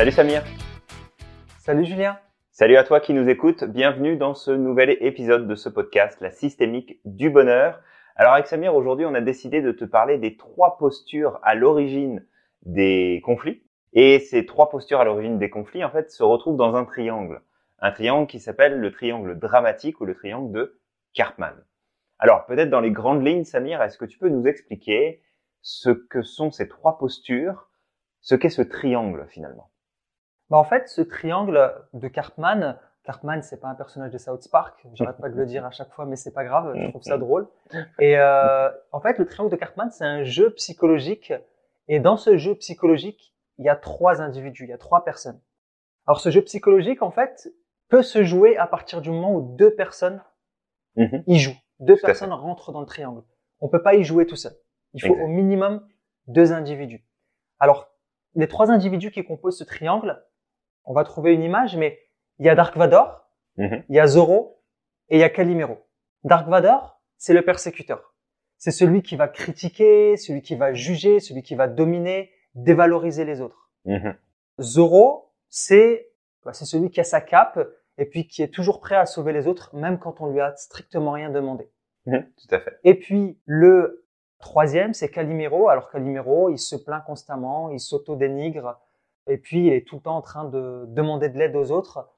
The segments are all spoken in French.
Salut Samir. Salut Julien. Salut à toi qui nous écoutes. Bienvenue dans ce nouvel épisode de ce podcast, La systémique du bonheur. Alors avec Samir, aujourd'hui, on a décidé de te parler des trois postures à l'origine des conflits. Et ces trois postures à l'origine des conflits, en fait, se retrouvent dans un triangle. Un triangle qui s'appelle le triangle dramatique ou le triangle de Karpman. Alors, peut-être dans les grandes lignes, Samir, est-ce que tu peux nous expliquer ce que sont ces trois postures, ce qu'est ce triangle finalement? Bah En fait, ce triangle de Karpman, Cartman, c'est pas un personnage de South Park. J'arrête pas de le dire à chaque fois, mais c'est pas grave. Je trouve ça drôle. Et euh, en fait, le triangle de Cartman, c'est un jeu psychologique. Et dans ce jeu psychologique, il y a trois individus, il y a trois personnes. Alors, ce jeu psychologique, en fait, peut se jouer à partir du moment où deux personnes mhm. y jouent. Deux personnes rentrent dans le triangle. On peut pas y jouer tout seul. Il faut au minimum deux individus. Alors, les trois individus qui composent ce triangle, on va trouver une image, mais il y a Dark Vador, mhm. il y a Zoro et il y a Calimero. Dark Vador, c'est le persécuteur. C'est celui qui va critiquer, celui qui va juger, celui qui va dominer, dévaloriser les autres. Mhm. Zoro, c'est bah, c'est celui qui a sa cape et puis qui est toujours prêt à sauver les autres, même quand on lui a strictement rien demandé. Mhm, tout à fait. Et puis le troisième, c'est Calimero. Alors Calimero, il se plaint constamment, il s'auto-dénigre, et puis il est tout le temps en train de demander de l'aide aux autres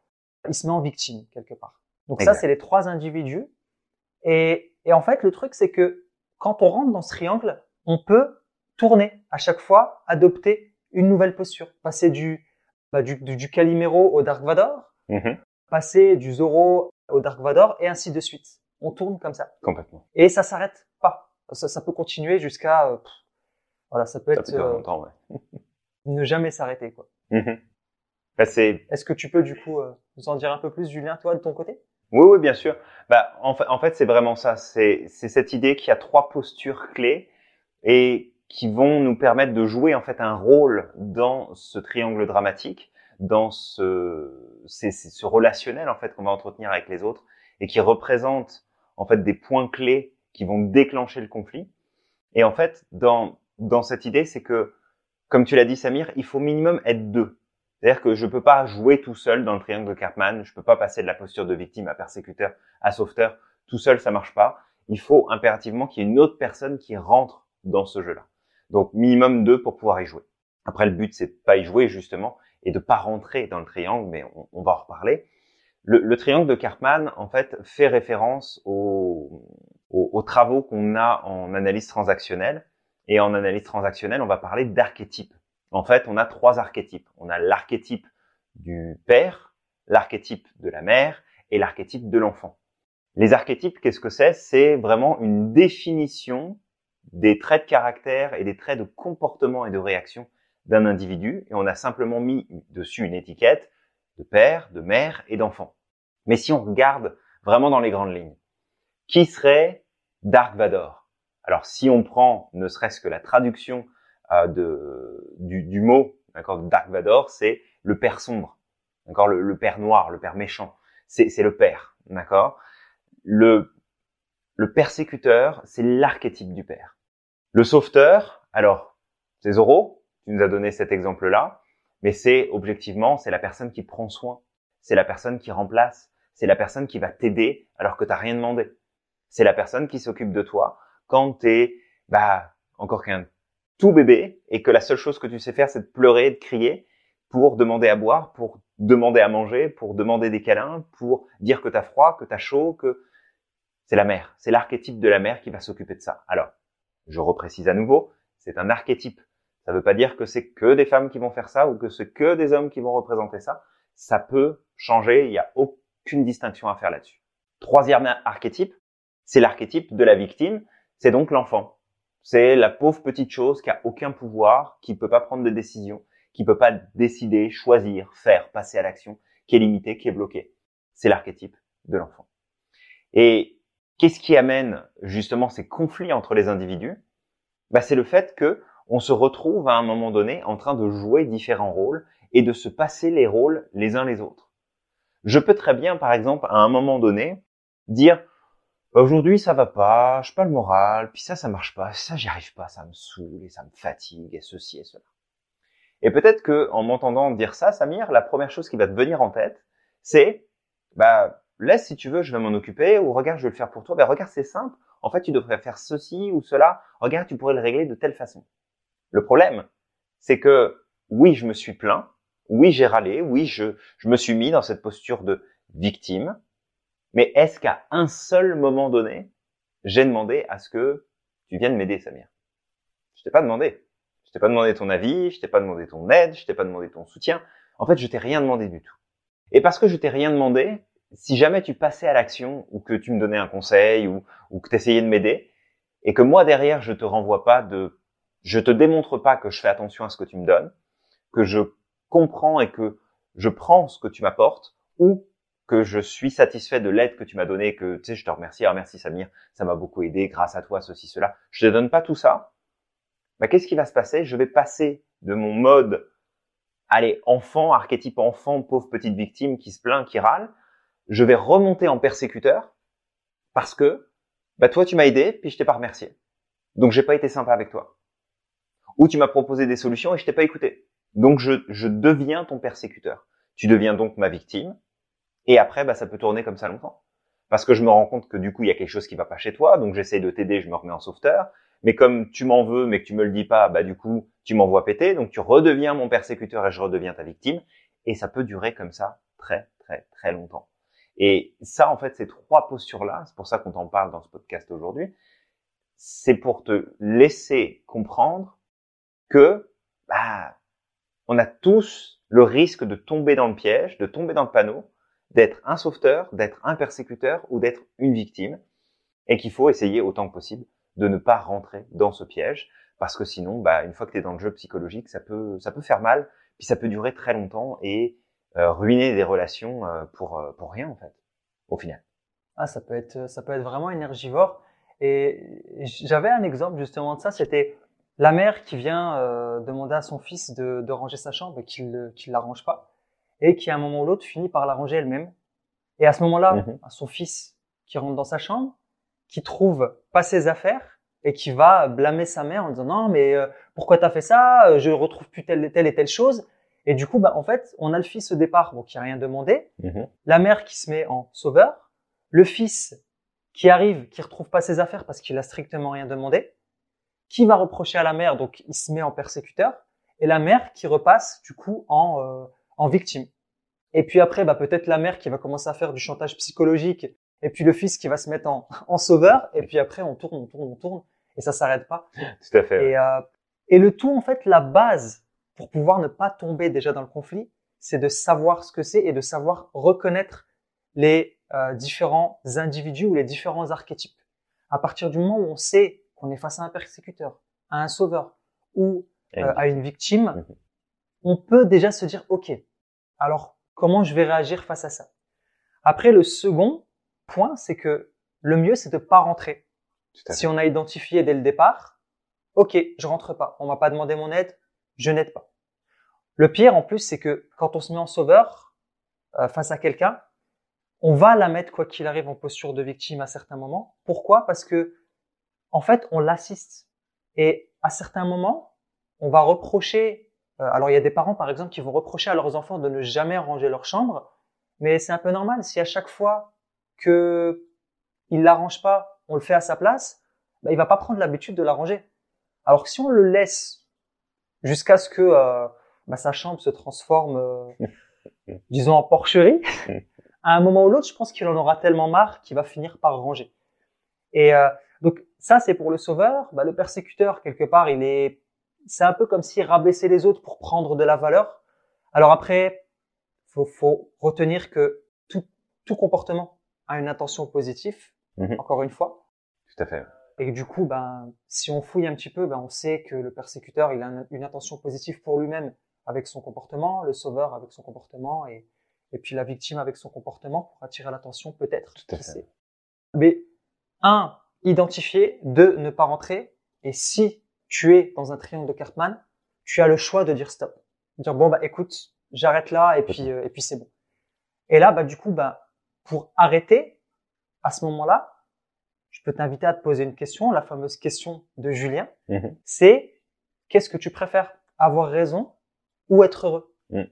il se met en victime quelque part. Donc ça, c'est les trois individus. Et, et en fait, le truc, c'est que quand on rentre dans ce triangle, on peut tourner à chaque fois, adopter une nouvelle posture, passer du bah, du, du, Calimero au Dark Vador, mm-hmm. passer du Zoro au Dark Vador et ainsi de suite. On tourne comme ça. Complètement. Et ça s'arrête pas. Ça, ça peut continuer jusqu'à euh, voilà, ça peut être euh, longtemps, ouais. ne jamais s'arrêter quoi. Mm-hmm. Bah, Est-ce que tu peux du coup euh, nous en dire un peu plus, Julien, toi, de ton côté? Oui, oui, bien sûr. Bah, en fait, en fait c'est vraiment ça. C'est cette idée qu'il y a trois postures clés et qui vont nous permettre de jouer en fait un rôle dans ce triangle dramatique, dans ce, ce relationnel en fait qu'on va entretenir avec les autres et qui représente en fait des points clés qui vont déclencher le conflit. Et en fait, dans dans cette idée, c'est que, comme tu l'as dit, Samir, il faut minimum être deux. C'est-à-dire que je peux pas jouer tout seul dans le triangle de Cartman. Je peux pas passer de la posture de victime à persécuteur à sauveteur. Tout seul, ça marche pas. Il faut impérativement qu'il y ait une autre personne qui rentre dans ce jeu-là. Donc, minimum deux pour pouvoir y jouer. Après, le but, c'est de pas y jouer, justement, et de pas rentrer dans le triangle, mais on, va en reparler. Le, triangle de Cartman, en fait, fait référence aux travaux qu'on a en analyse transactionnelle. Et en analyse transactionnelle, on va parler d'archétypes. En fait, on a trois archétypes. On a l'archétype du père, l'archétype de la mère et l'archétype de l'enfant. Les archétypes, qu'est-ce que c'est? C'est vraiment une définition des traits de caractère et des traits de comportement et de réaction d'un individu et on a simplement mis dessus une étiquette de père, de mère et d'enfant. Mais si on regarde vraiment dans les grandes lignes, qui serait Dark Vador? Alors si on prend ne serait-ce que la traduction euh, de, du, du mot, d'accord, Dark Vador, c'est le père sombre, d'accord, le, le, père noir, le père méchant, c'est, c'est le père, d'accord. Le, le persécuteur, c'est l'archétype du père. Le sauveteur, alors, c'est Zoro, tu nous as donné cet exemple-là, mais c'est objectivement, c'est la personne qui prend soin, c'est la personne qui remplace, c'est la personne qui va t'aider alors que t'as rien demandé. C'est la personne qui s'occupe de toi quand t'es, bah, encore qu'un tout bébé et que la seule chose que tu sais faire, c'est de pleurer, de crier pour demander à boire, pour demander à manger, pour demander des câlins, pour dire que t'as froid, que t'as chaud, que c'est la mère. C'est l'archétype de la mère qui va s'occuper de ça. Alors, je reprécise à nouveau, c'est un archétype. Ça ne veut pas dire que c'est que des femmes qui vont faire ça ou que c'est que des hommes qui vont représenter ça. Ça peut changer, il n'y a aucune distinction à faire là-dessus. Troisième archétype, c'est l'archétype de la victime, c'est donc l'enfant. C'est la pauvre petite chose qui a aucun pouvoir, qui peut pas prendre de décision, qui peut pas décider, choisir, faire, passer à l'action, qui est limité, qui est bloqué. C'est l'archétype de l'enfant. Et qu'est-ce qui amène justement ces conflits entre les individus? Bah, C'est le fait que on se retrouve à un moment donné en train de jouer différents rôles et de se passer les rôles les uns les autres. Je peux très bien, par exemple, à un moment donné, dire Aujourd'hui, ça va pas, je pas le moral, puis ça, ça marche pas, ça, j'y arrive pas, ça me saoule et ça me fatigue et ceci et cela. Et peut-être que en m'entendant dire ça, Samir, la première chose qui va te venir en tête, c'est bah laisse si tu veux, je vais m'en occuper ou regarde, je vais le faire pour toi. Ben regarde, c'est simple. En fait, tu devrais faire ceci ou cela. Regarde, tu pourrais le régler de telle façon. Le problème, c'est que oui, je me suis plaint, oui, j'ai râlé, oui, je, je me suis mis dans cette posture de victime, mais est-ce qu'à un seul moment donné, j'ai demandé à ce que tu viennes m'aider, Samir? Je t'ai pas demandé. Je t'ai pas demandé ton avis, je t'ai pas demandé ton aide, je t'ai pas demandé ton soutien. En fait, je t'ai rien demandé du tout. Et parce que je t'ai rien demandé, si jamais tu passais à l'action ou que tu me donnais un conseil ou, que tu essayais de m'aider et que moi derrière je te renvoie pas de je te démontre pas que je fais attention à ce que tu me donnes, que je comprends et que je prends ce que tu m'apportes ou que je suis satisfait de l'aide que tu m'as donnée, que tu sais, je te remercie, ah merci Samir, ça m'a beaucoup aidé, grâce à toi, ceci, cela. Je te donne pas tout ça. Bah, qu'est-ce qui va se passer? Je vais passer de mon mode, allez, enfant, archétype enfant, pauvre petite victime qui se plaint, qui râle. Je vais remonter en persécuteur parce que, bah, toi, tu m'as aidé, puis je t'ai pas remercié. Donc, j'ai pas été sympa avec toi. Ou tu m'as proposé des solutions et je t'ai pas écouté. Donc, je, je deviens ton persécuteur. Tu deviens donc ma victime. Et après, bah, ça peut tourner comme ça longtemps. Parce que je me rends compte que du coup, il y a quelque chose qui va pas chez toi, donc j'essaie de t'aider, je me remets en sauveteur. Mais comme tu m'en veux, mais que tu me le dis pas, bah du coup, tu m'envoies péter, donc tu redeviens mon persécuteur et je redeviens ta victime. Et ça peut durer comme ça très, très, très longtemps. Et ça, en fait, ces trois postures-là, c'est pour ça qu'on t'en parle dans ce podcast aujourd'hui, c'est pour te laisser comprendre que, bah, on a tous le risque de tomber dans le piège, de tomber dans le panneau, d'être un sauveteur, d'être un persécuteur ou d'être une victime, et qu'il faut essayer autant que possible de ne pas rentrer dans ce piège, parce que sinon, bah, une fois que tu es dans le jeu psychologique, ça peut, ça peut faire mal, puis ça peut durer très longtemps et euh, ruiner des relations euh, pour, euh, pour rien en fait, au final. Ah, ça peut être, ça peut être vraiment énergivore. Et j'avais un exemple justement de ça, c'était la mère qui vient demander à son fils de, de ranger sa chambre et qu'il ne la range pas et qui à un moment ou l'autre finit par la ranger elle-même. Et à ce moment-là, mhm. son fils qui rentre dans sa chambre, qui trouve pas ses affaires et qui va blâmer sa mère en disant non mais euh, pourquoi t'as fait ça? Je retrouve plus telle, telle et telle chose. Et du coup, bah, en fait, on a le fils au départ, bon, qui a rien demandé, mhm. la mère qui se met en sauveur, le fils qui arrive, qui retrouve pas ses affaires parce qu'il a strictement rien demandé, qui va reprocher à la mère, donc il se met en persécuteur, et la mère qui repasse du coup en euh, en victime. Et puis après, bah, peut-être la mère qui va commencer à faire du chantage psychologique, et puis le fils qui va se mettre en, en sauveur, et puis après on tourne, on tourne, on tourne, et ça s'arrête pas. Tout à fait. Et, euh, et le tout, en fait, la base pour pouvoir ne pas tomber déjà dans le conflit, c'est de savoir ce que c'est et de savoir reconnaître les euh, différents individus ou les différents archétypes. À partir du moment où on sait qu'on est face à un persécuteur, à un sauveur ou euh, à une victime, mhm on peut déjà se dire, OK, alors comment je vais réagir face à ça? Après, le second point, c'est que le mieux, c'est de pas rentrer. Si on a identifié dès le départ, OK, je rentre pas, on m'a pas demandé mon aide, je n'aide pas. Le pire, en plus, c'est que quand on se met en sauveur euh, face à quelqu'un, on va la mettre, quoi qu'il arrive, en posture de victime à certains moments. Pourquoi? Parce que, en fait, on l'assiste. Et à certains moments, on va reprocher alors il y a des parents par exemple qui vont reprocher à leurs enfants de ne jamais ranger leur chambre, mais c'est un peu normal si à chaque fois que il la range pas, on le fait à sa place, bah, il va pas prendre l'habitude de la ranger. Alors que si on le laisse jusqu'à ce que euh, bah, sa chambre se transforme, euh, disons en porcherie, à un moment ou l'autre, je pense qu'il en aura tellement marre qu'il va finir par ranger. Et donc ça, c'est pour le sauveur. Bah, le persécuteur, quelque part, il est c'est un peu comme si rabaisser les autres pour prendre de la valeur. Alors après, faut, faut retenir que tout, tout comportement a une intention positive, mhm. encore une fois. Tout à fait. Et du coup, ben, si on fouille un petit peu, ben, on sait que le persécuteur, il a une, intention positive pour lui-même avec son comportement, le sauveur avec son comportement et, et puis la victime avec son comportement pour attirer l'attention peut-être. Tout à fait. Mais un, identifier, deux, ne pas rentrer. Et si tu es dans un triangle de Karpman, tu as le choix de dire stop. Dire bon bah écoute, j'arrête là et puis euh, et puis c'est bon. Et là bah du coup bah pour arrêter à ce moment-là, je peux t'inviter à te poser une question, la fameuse question de Julien. Mhm. C'est qu'est-ce que tu préfères avoir raison ou être heureux? Mm.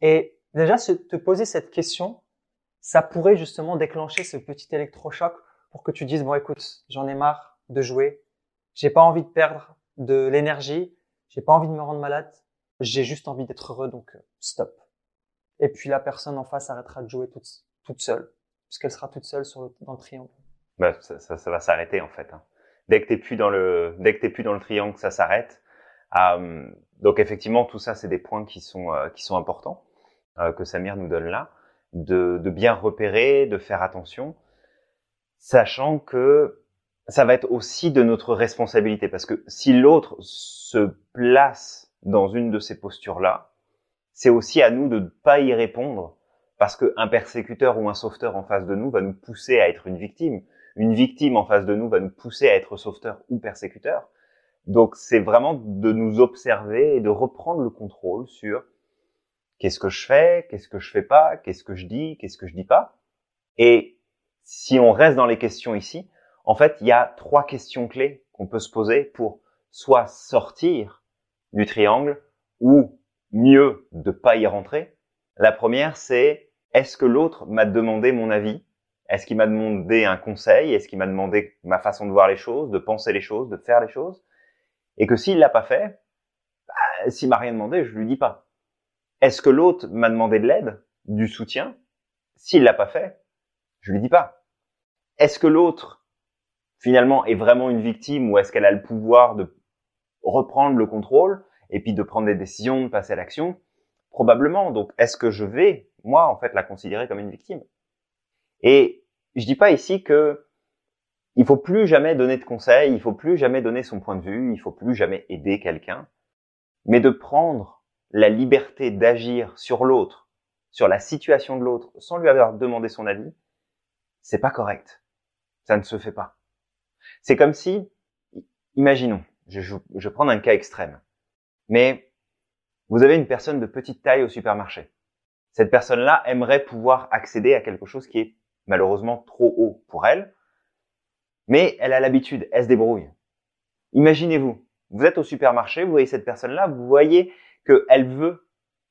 Et déjà, se, te poser cette question, ça pourrait justement déclencher ce petit électrochoc pour que tu dises, bon, écoute, j'en ai marre de jouer, j'ai pas envie de perdre de l'énergie, j'ai pas envie de me rendre malade, j'ai juste envie d'être heureux, donc euh, stop. Et puis la personne en face arrêtera de jouer toute, toute seule, puisqu'elle sera toute seule sur le, dans le triangle. Bah, ça, ça, va s'arrêter en fait. Hein. Dès que t'es plus dans le, dès que t'es plus dans le triangle, ça s'arrête. Donc effectivement, tout ça, c'est des points qui sont euh, qui sont importants euh, que Samir nous donne là, de, de bien repérer, de faire attention, sachant que ça va être aussi de notre responsabilité, parce que si l'autre se place dans une de ces postures-là, c'est aussi à nous de ne pas y répondre, parce qu'un persécuteur ou un sauveteur en face de nous va nous pousser à être une victime. Une victime en face de nous va nous pousser à être sauveteur ou persécuteur. Donc c'est vraiment de nous observer et de reprendre le contrôle sur qu'est-ce que je fais, qu'est-ce que je fais pas, qu'est-ce que je dis, qu'est-ce que je dis pas. Et si on reste dans les questions ici, en fait, il y a trois questions clés qu'on peut se poser pour soit sortir du triangle ou mieux de pas y rentrer. La première, c'est est-ce que l'autre m'a demandé mon avis? Est-ce qu'il m'a demandé un conseil? Est-ce qu'il m'a demandé ma façon de voir les choses, de penser les choses, de faire les choses? Et que s'il l'a pas fait, bah, s'il m'a rien demandé, je lui dis pas. Est-ce que l'autre m'a demandé de l'aide, du soutien? S'il l'a pas fait, je lui dis pas. Est-ce que l'autre, finalement, est vraiment une victime ou est-ce qu'elle a le pouvoir de reprendre le contrôle et puis de prendre des décisions, de passer à l'action? Probablement. Donc, est-ce que je vais, moi, en fait, la considérer comme une victime? Et je dis pas ici que il faut plus jamais donner de conseils, il faut plus jamais donner son point de vue, il faut plus jamais aider quelqu'un, mais de prendre la liberté d'agir sur l'autre, sur la situation de l'autre, sans lui avoir demandé son avis, c'est pas correct. Ça ne se fait pas. C'est comme si, imaginons, je, je, je prendre un cas extrême, mais vous avez une personne de petite taille au supermarché. Cette personne-là aimerait pouvoir accéder à quelque chose qui est malheureusement trop haut pour elle, mais elle a l'habitude, elle se débrouille. Imaginez-vous, vous êtes au supermarché, vous voyez cette personne-là, vous voyez qu'elle veut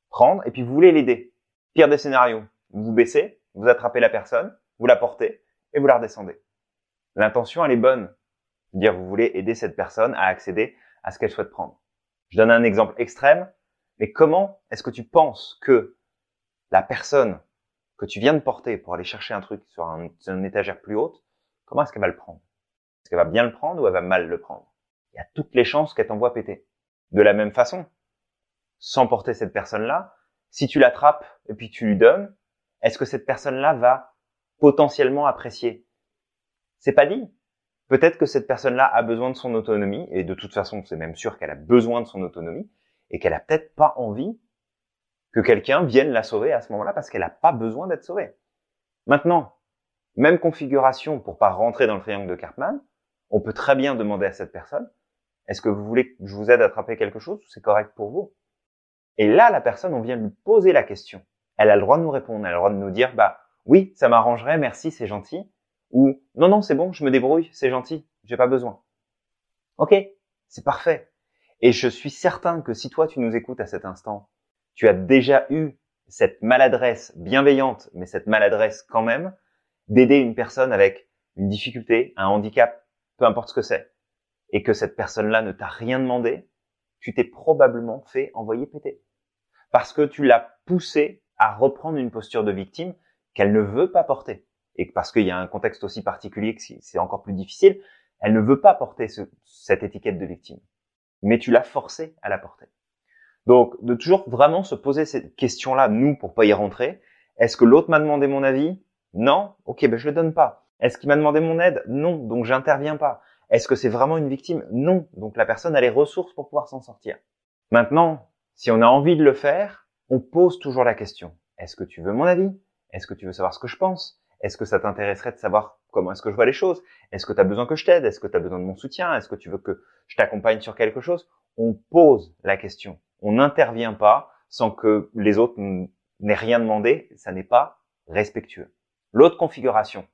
prendre et puis vous voulez l'aider. Pire des scénarios, vous vous baissez, vous attrapez la personne, vous la portez et vous la redescendez. L'intention, elle est bonne. Dire, vous voulez aider cette personne à accéder à ce qu'elle souhaite prendre. Je donne un exemple extrême, mais comment est-ce que tu penses que la personne que tu viens de porter pour aller chercher un truc sur, un, sur une étagère plus haute, comment est-ce qu'elle va le prendre? Est-ce qu'elle va bien le prendre ou elle va mal le prendre? Il y a toutes les chances qu'elle t'envoie péter. De la même façon, sans porter cette personne-là, si tu l'attrapes et puis tu lui donnes, est-ce que cette personne-là va potentiellement apprécier? C'est pas dit. Peut-être que cette personne-là a besoin de son autonomie, et de toute façon, c'est même sûr qu'elle a besoin de son autonomie, et qu'elle a peut-être pas envie que quelqu'un vienne la sauver à ce moment-là parce qu'elle n'a pas besoin d'être sauvée. Maintenant, même configuration pour pas rentrer dans le triangle de Cartman, on peut très bien demander à cette personne, est-ce que vous voulez que je vous aide à attraper quelque chose ou c'est correct pour vous? Et là, la personne, on vient lui poser la question. Elle a le droit de nous répondre. Elle a le droit de nous dire, bah, oui, ça m'arrangerait, merci, c'est gentil. Ou, non, non, c'est bon, je me débrouille, c'est gentil, j'ai pas besoin. Ok, c'est parfait. Et je suis certain que si toi, tu nous écoutes à cet instant, tu as déjà eu cette maladresse bienveillante, mais cette maladresse quand même, d'aider une personne avec une difficulté, un handicap, peu importe ce que c'est, et que cette personne-là ne t'a rien demandé, tu t'es probablement fait envoyer péter parce que tu l'as poussée à reprendre une posture de victime qu'elle ne veut pas porter. Et parce qu'il y a un contexte aussi particulier que c'est encore plus difficile, elle ne veut pas porter ce, cette étiquette de victime. Mais tu l'as forcée à la porter. Donc, de toujours vraiment se poser cette question-là, nous, pour pas y rentrer. Est-ce que l'autre m'a demandé mon avis? Non Ok, ben je le donne pas. Est-ce qu'il m'a demandé mon aide? Non, donc j'interviens pas. Est-ce que c'est vraiment une victime? Non, donc la personne a les ressources pour pouvoir s'en sortir. Maintenant, si on a envie de le faire, on pose toujours la question. Est-ce que tu veux mon avis? Est-ce que tu veux savoir ce que je pense? Est-ce que ça t'intéresserait de savoir comment est-ce que je vois les choses? Est-ce que tu as besoin que je t'aide? Est-ce que tu as besoin de mon soutien? Est-ce que tu veux que je t'accompagne sur quelque chose? On pose la question. On n'intervient pas sans que les autres n'aient rien demandé. Ça n'est pas respectueux. L'autre configuration,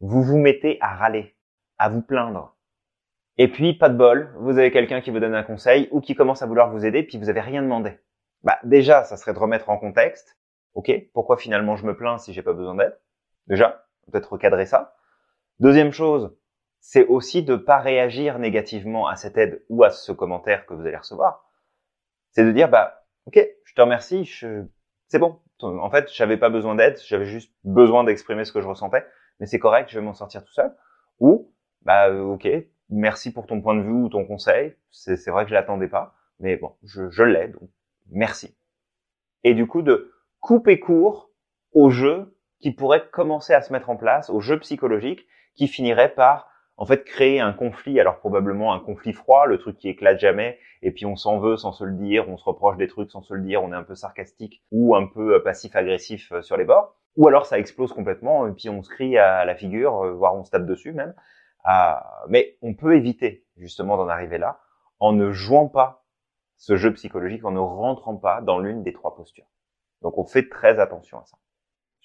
vous vous mettez à râler, à vous plaindre. Et puis, pas de bol, vous avez quelqu'un qui vous donne un conseil ou qui commence à vouloir vous aider, puis vous avez rien demandé. Bah déjà, ça serait de remettre en contexte. Ok, pourquoi finalement je me plains si j'ai pas besoin d'aide? Déjà, peut-être recadrer ça. Deuxième chose, c'est aussi de pas réagir négativement à cette aide ou à ce commentaire que vous allez recevoir. C'est de dire bah ok, je te remercie, je... c'est bon. En fait, j'avais pas besoin d'aide, j'avais juste besoin d'exprimer ce que je ressentais, mais c'est correct, je vais m'en sortir tout seul. Ou bah euh, ok, merci pour ton point de vue ou ton conseil. C'est vrai que je l'attendais pas, mais bon, je, je l'ai, donc merci. Et du coup, de couper court au jeu qui pourrait commencer à se mettre en place, au jeu psychologique qui finirait par en fait créer un conflit, alors probablement un conflit froid, le truc qui éclate jamais, et puis on s'en veut sans se le dire, on se reproche des trucs sans se le dire, on est un peu sarcastique ou un peu euh, passif-agressif euh, sur les bords, ou alors ça explose complètement, et puis on se crie à la figure, euh, voire on se tape dessus même. mais on peut éviter justement d'en arriver là en ne jouant pas ce jeu psychologique, en ne rentrant pas dans l'une des trois postures. Donc on fait très attention à ça.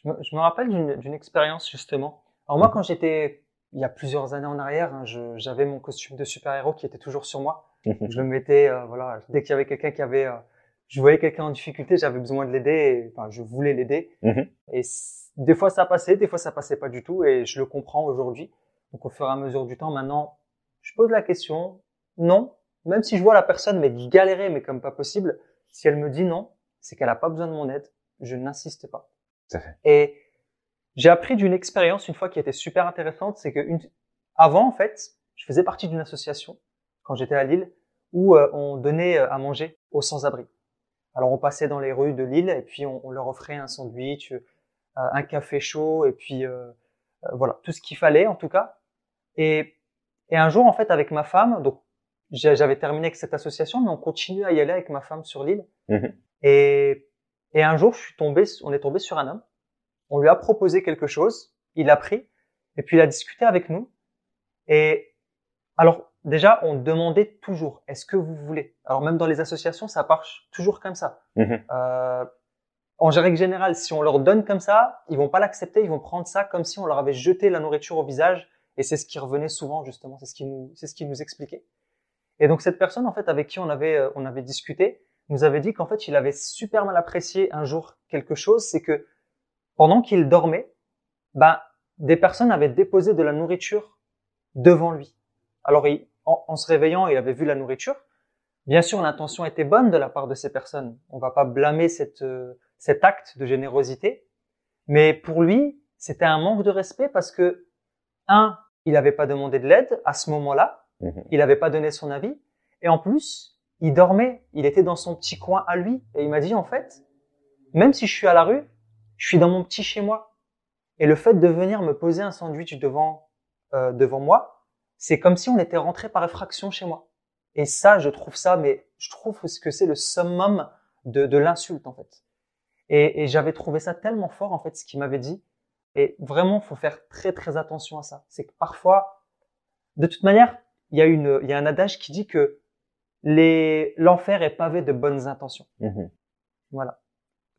Je me, je me rappelle d'une expérience justement. Alors moi, quand j'étais il y a plusieurs années en arrière, hein, j'avais mon costume de super-héros qui était toujours sur moi. je le mettais, euh, voilà, dès qu'il y avait quelqu'un qui avait, euh, je voyais quelqu'un en difficulté, j'avais besoin de l'aider, enfin, je voulais l'aider. Mhm. Et des fois ça passait, des fois ça passait pas du tout, et je le comprends aujourd'hui. Donc au fur et à mesure du temps, maintenant, je pose la question, non, même si je vois la personne mais galérer, mais comme pas possible, si elle me dit non, c'est qu'elle a pas besoin de mon aide, je n'insiste pas. Fait. Et j'ai appris d'une expérience une fois qui était super intéressante, c'est que une... avant en fait, je faisais partie d'une association quand j'étais à Lille où euh, on donnait euh, à manger aux sans-abri. Alors on passait dans les rues de Lille et puis on, leur offrait un sandwich, euh, un café chaud et puis voilà tout ce qu'il fallait en tout cas. Et, et un jour en fait avec ma femme, donc j'avais terminé avec cette association, mais on continue à y aller avec ma femme sur l'île. Mmh et, et un jour je suis tombé, on est tombé sur un homme on lui a proposé quelque chose, il a pris, et puis il a discuté avec nous. Et alors, déjà, on demandait toujours, est-ce que vous voulez? Alors même dans les associations, ça marche toujours comme ça. Mhm. Euh, en règle générale, si on leur donne comme ça, ils vont pas l'accepter, ils vont prendre ça comme si on leur avait jeté la nourriture au visage. Et c'est ce qui revenait souvent, justement, c'est ce qui nous, c'est ce qui nous expliquait. Et donc cette personne, en fait, avec qui on avait, euh, on avait discuté, nous avait dit qu'en fait, il avait super mal apprécié un jour quelque chose, c'est que pendant qu'il dormait, ben, des personnes avaient déposé de la nourriture devant lui. Alors, en, se réveillant, il avait vu la nourriture. Bien sûr, l'intention était bonne de la part de ces personnes. On va pas blâmer cette, euh, cet acte de générosité. Mais pour lui, c'était un manque de respect parce que, un, il n'avait pas demandé de l'aide à ce moment-là. Mhm. Il n'avait pas donné son avis. Et en plus, il dormait. Il était dans son petit coin à lui. Et il m'a dit, en fait, même si je suis à la rue, je suis dans mon petit chez moi. Et le fait de venir me poser un sandwich devant, euh, devant moi, c'est comme si on était rentré par effraction chez moi. Et ça, je trouve ça, mais je trouve que c'est le summum de, de l'insulte, en fait. Et, et j'avais trouvé ça tellement fort, en fait, ce qu'il m'avait dit. Et vraiment, faut faire très, très attention à ça. C'est que parfois, de toute manière, il y il y a un adage qui dit que les, l'enfer est pavé de bonnes intentions. Mmh voilà.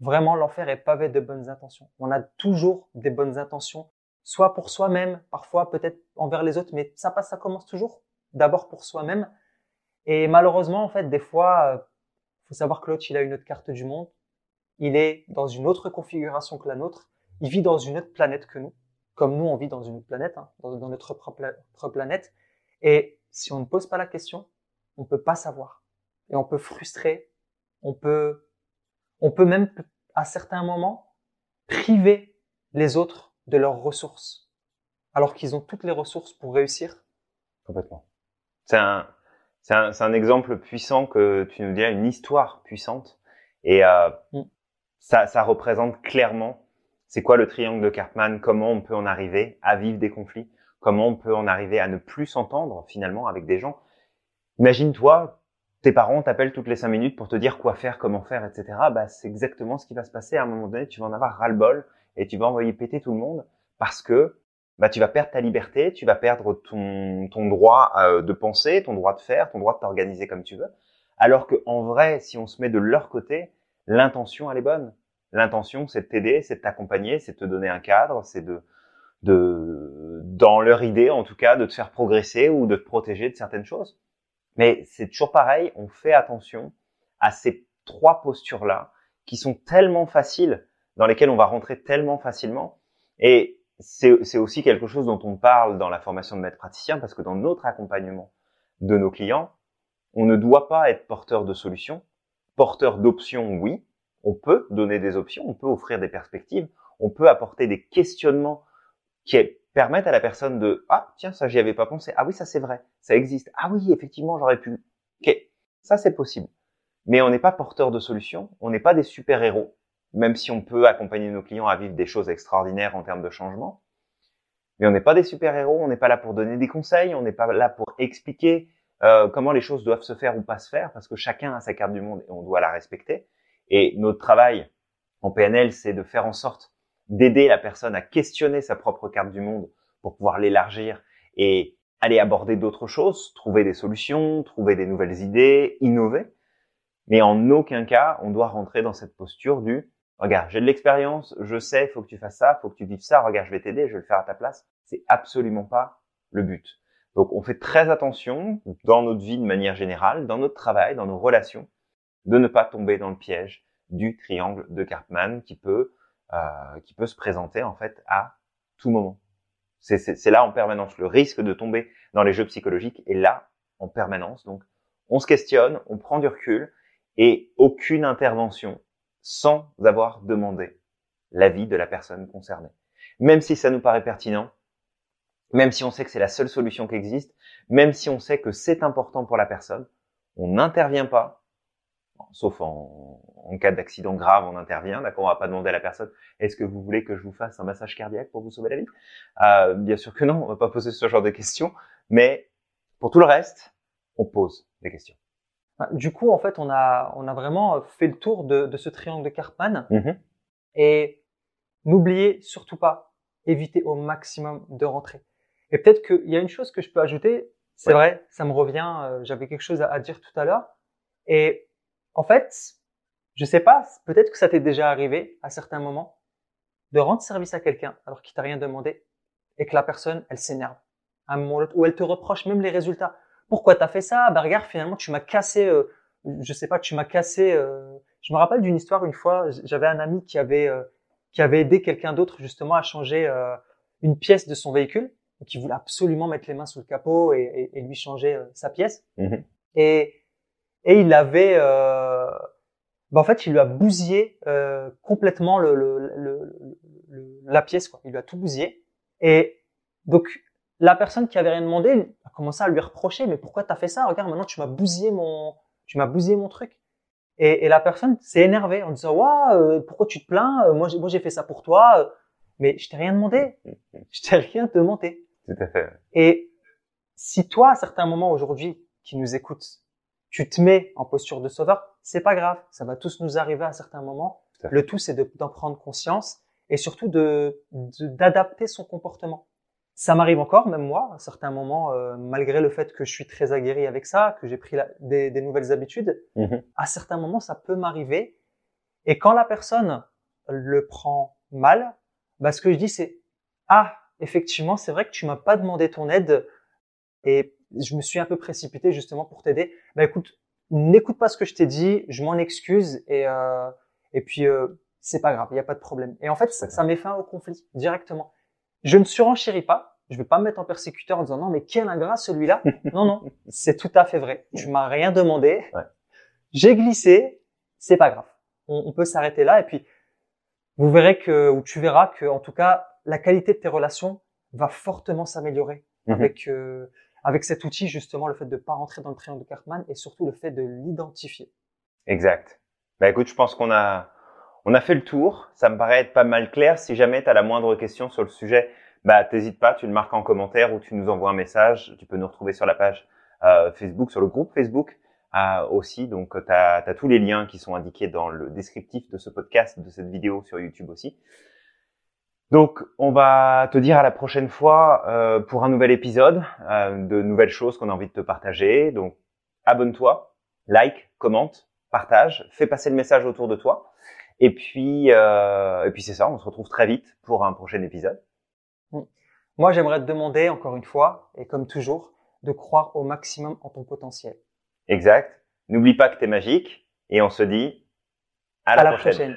Vraiment, l'enfer est pavé de bonnes intentions. On a toujours des bonnes intentions, soit pour soi-même, parfois peut-être envers les autres, mais ça passe, ça commence toujours d'abord pour soi-même. Et malheureusement, en fait, des fois, euh, faut savoir que l'autre, il a une autre carte du monde. Il est dans une autre configuration que la nôtre. Il vit dans une autre planète que nous, comme nous, on vit dans une autre planète, hein, dans, notre propre planète. Et si on ne pose pas la question, on peut pas savoir. Et on peut frustrer, on peut on peut même, à certains moments, priver les autres de leurs ressources, alors qu'ils ont toutes les ressources pour réussir. Complètement. C'est un, c'est un, un, exemple puissant que tu nous dis, une histoire puissante. Et euh, mm. ça, ça représente clairement c'est quoi le triangle de Cartman, comment on peut en arriver à vivre des conflits, comment on peut en arriver à ne plus s'entendre finalement avec des gens? Imagine-toi, tes parents t'appellent toutes les cinq minutes pour te dire quoi faire, comment faire, etc. Bah, c'est exactement ce qui va se passer. À un moment donné, tu vas en avoir ras-le-bol et tu vas envoyer péter tout le monde parce que bah, tu vas perdre ta liberté, tu vas perdre ton, ton droit euh, de penser, ton droit de faire, ton droit de t'organiser comme tu veux. Alors que en vrai, si on se met de leur côté, l'intention elle est bonne. L'intention, c'est de t'aider, c'est de t'accompagner, c'est de te donner un cadre, c'est de, de, dans leur idée en tout cas, de te faire progresser ou de te protéger de certaines choses. Mais c'est toujours pareil, on fait attention à ces trois postures-là qui sont tellement faciles, dans lesquelles on va rentrer tellement facilement. Et c'est aussi quelque chose dont on parle dans la formation de maître praticien, parce que dans notre accompagnement de nos clients, on ne doit pas être porteur de solutions, porteur d'options, oui. On peut donner des options, on peut offrir des perspectives, on peut apporter des questionnements qui permettent à la personne de ah tiens ça j'y avais pas pensé. Ah oui ça c'est vrai. Ça existe. Ah oui effectivement j'aurais pu ok. Ça c'est possible. Mais on n'est pas porteur de solutions. On n'est pas des super héros même si on peut accompagner nos clients à vivre des choses extraordinaires en termes de changement. Mais on n'est pas des super héros on n'est pas là pour donner des conseils. On n'est pas là pour expliquer euh, comment les choses doivent se faire ou pas se faire parce que chacun a sa carte du monde et on doit la respecter. Et notre travail en PNL c'est de faire en sorte d'aider la personne à questionner sa propre carte du monde pour pouvoir l'élargir et aller aborder d'autres choses, trouver des solutions, trouver des nouvelles idées, innover. Mais en aucun cas, on doit rentrer dans cette posture du regarde, j'ai de l'expérience, je sais, faut que tu fasses ça, faut que tu vives ça, regarde, je vais t'aider, je vais le faire à ta place. C'est absolument pas le but. Donc on fait très attention dans notre vie de manière générale, dans notre travail, dans nos relations, de ne pas tomber dans le piège du triangle de Cartman qui peut euh, qui peut se présenter en fait à tout moment. C'est là en permanence. Le risque de tomber dans les jeux psychologiques est là en permanence. Donc, on se questionne, on prend du recul et aucune intervention sans avoir demandé l'avis de la personne concernée. Même si ça nous paraît pertinent, même si on sait que c'est la seule solution qui existe, même si on sait que c'est important pour la personne, on n'intervient pas sauf en, cas d'accident grave, on intervient. D'accord, on va pas demander à la personne est-ce que vous voulez que je vous fasse un massage cardiaque pour vous sauver la vie? Euh, Bien sûr que non, on va pas poser ce genre de questions. Mais pour tout le reste, on pose des questions. Ah, du coup, en fait, on a on a vraiment fait le tour de, ce triangle de Karpman. Mm-hmm. Et n'oubliez surtout pas, évitez au maximum de rentrer. Et peut-être qu'il y a une chose que je peux ajouter. C'est vrai, ça me revient. Euh, j'avais quelque chose à, à dire tout à l'heure. Et en fait, je sais pas, peut-être que ça t'est déjà arrivé à certains moments de rendre service à quelqu'un alors qu'il t'a rien demandé et que la personne, elle s'énerve à un moment ou elle te reproche même les résultats. Pourquoi t'as fait ça? Bah regarde, finalement, tu m'as cassé, euh, je sais pas, tu m'as cassé. Euh, je me rappelle d'une histoire une fois, j'avais un ami qui avait euh, qui avait aidé quelqu'un d'autre justement à changer euh, une pièce de son véhicule, qui voulait absolument mettre les mains sous le capot et, et, lui changer sa pièce. Mmh et et il avait, euh, bah en fait, il lui a bousillé euh, complètement le, le, le, la pièce, quoi. Il lui a tout bousillé. Et donc, la personne qui avait rien demandé a commencé à lui reprocher, mais pourquoi t'as fait ça? Regarde, maintenant tu m'as bousillé mon, tu m'as bousillé mon truc. Et, et la personne s'est énervée en disant, waouh, euh, pourquoi tu te plains? Moi, j'ai, moi, j'ai fait ça pour toi, mais je t'ai rien demandé. Je t'ai rien demandé. Tout à fait. Et si toi, à certains moments aujourd'hui, qui nous écoutes, tu te mets en posture de sauveur, c'est pas grave, ça va tous nous arriver à certains moments. Le tout, c'est d'en prendre conscience et surtout de d'adapter son comportement. Ça m'arrive encore, même moi, à certains moments, euh, malgré le fait que je suis très aguerri avec ça, que j'ai pris des, des, nouvelles habitudes, mm-hmm. à certains moments, ça peut m'arriver. Et quand la personne le prend mal, bah, ce que je dis, c'est ah, effectivement, c'est vrai que tu m'as pas demandé ton aide et je me suis un peu précipité justement pour t'aider. Bah écoute, n'écoute pas ce que je t'ai dit, je m'en excuse et euh, et puis euh, c'est pas grave, il y a pas de problème. Et en fait, ça, ça met fin au conflit directement. Je ne surenchéris pas, je vais pas me mettre en persécuteur en disant non mais quel ingrat celui-là. non non, c'est tout à fait vrai. Tu m'as rien demandé. Ouais. J'ai glissé, c'est pas grave. On, on peut s'arrêter là et puis vous verrez que ou tu verras que en tout cas la qualité de tes relations va fortement s'améliorer Mhm. avec euh, avec cet outil justement le fait de pas rentrer dans le triangle de Cartman et surtout le fait de l'identifier. Exact. Bah écoute, je pense qu'on a on a fait le tour. Ça me paraît être pas mal clair. Si jamais tu as la moindre question sur le sujet, bah t'hésites pas, tu le marques en commentaire ou tu nous envoies un message. Tu peux nous retrouver sur la page euh, Facebook, sur le groupe Facebook euh, aussi. Donc tu as, tous les liens qui sont indiqués dans le descriptif de ce podcast, de cette vidéo sur YouTube aussi. Donc, on va te dire à la prochaine fois euh, pour un nouvel épisode, euh, de nouvelles choses qu'on a envie de te partager. Donc, abonne-toi, like, commente, partage, fais passer le message autour de toi. Et puis, euh, et puis c'est ça, on se retrouve très vite pour un prochain épisode. Mm. Moi, j'aimerais te demander encore une fois, et comme toujours, de croire au maximum en ton potentiel. Exact. N'oublie pas que tu es magique, Et on se dit à À la, la prochaine. prochaine.